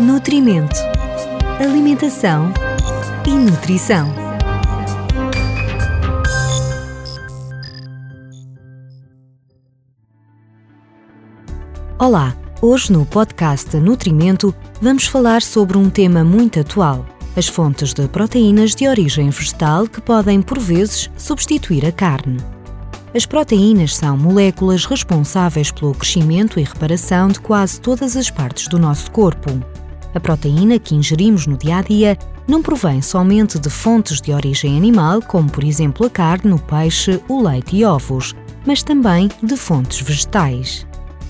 Nutrimento, Alimentação e Nutrição. Olá, hoje no podcast Nutrimento vamos falar sobre um tema muito atual: as fontes de proteínas de origem vegetal que podem, por vezes, substituir a carne. As proteínas são moléculas responsáveis pelo crescimento e reparação de quase todas as partes do nosso corpo. A proteína que ingerimos no dia a dia não provém somente de fontes de origem animal, como por exemplo a carne, o peixe, o leite e ovos, mas também de fontes vegetais.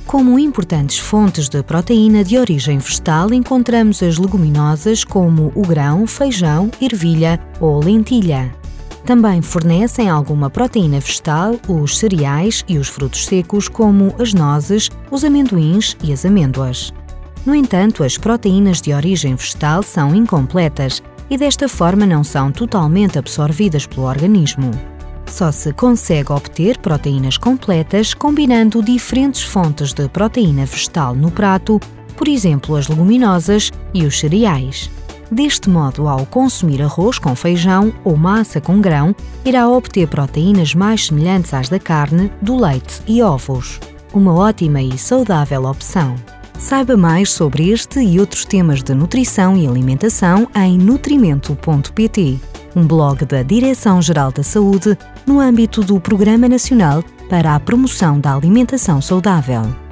Como importantes fontes de proteína de origem vegetal, encontramos as leguminosas como o grão, feijão, ervilha ou lentilha. Também fornecem alguma proteína vegetal os cereais e os frutos secos, como as nozes, os amendoins e as amêndoas. No entanto, as proteínas de origem vegetal são incompletas e desta forma não são totalmente absorvidas pelo organismo. Só se consegue obter proteínas completas combinando diferentes fontes de proteína vegetal no prato, por exemplo, as leguminosas e os cereais. Deste modo, ao consumir arroz com feijão ou massa com grão, irá obter proteínas mais semelhantes às da carne, do leite e ovos. Uma ótima e saudável opção. Saiba mais sobre este e outros temas de nutrição e alimentação em nutrimento.pt, um blog da Direção-Geral da Saúde no âmbito do Programa Nacional para a Promoção da Alimentação Saudável.